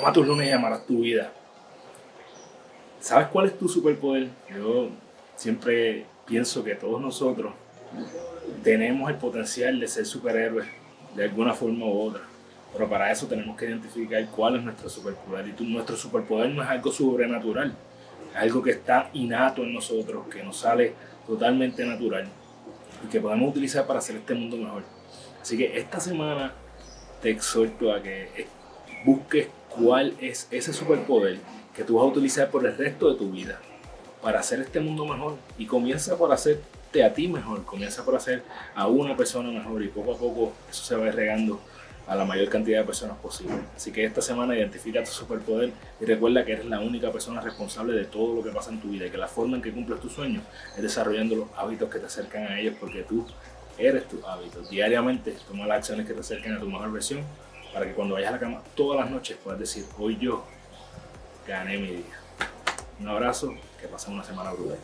Ama tus lunes y amarás tu vida. ¿Sabes cuál es tu superpoder? Yo siempre pienso que todos nosotros tenemos el potencial de ser superhéroes de alguna forma u otra. Pero para eso tenemos que identificar cuál es nuestro superpoder. Y nuestro superpoder no es algo sobrenatural, es algo que está innato en nosotros, que nos sale totalmente natural y que podemos utilizar para hacer este mundo mejor. Así que esta semana te exhorto a que busques cuál es ese superpoder que tú vas a utilizar por el resto de tu vida para hacer este mundo mejor y comienza por hacerte a ti mejor, comienza por hacer a una persona mejor y poco a poco eso se va regando a la mayor cantidad de personas posible. Así que esta semana identifica tu superpoder y recuerda que eres la única persona responsable de todo lo que pasa en tu vida y que la forma en que cumples tus sueños es desarrollando los hábitos que te acercan a ellos porque tú eres tus hábitos. Diariamente toma las acciones que te acerquen a tu mejor versión para que cuando vayas a la cama todas las noches puedas decir, hoy yo gané mi día. Un abrazo, que pasen una semana brutal.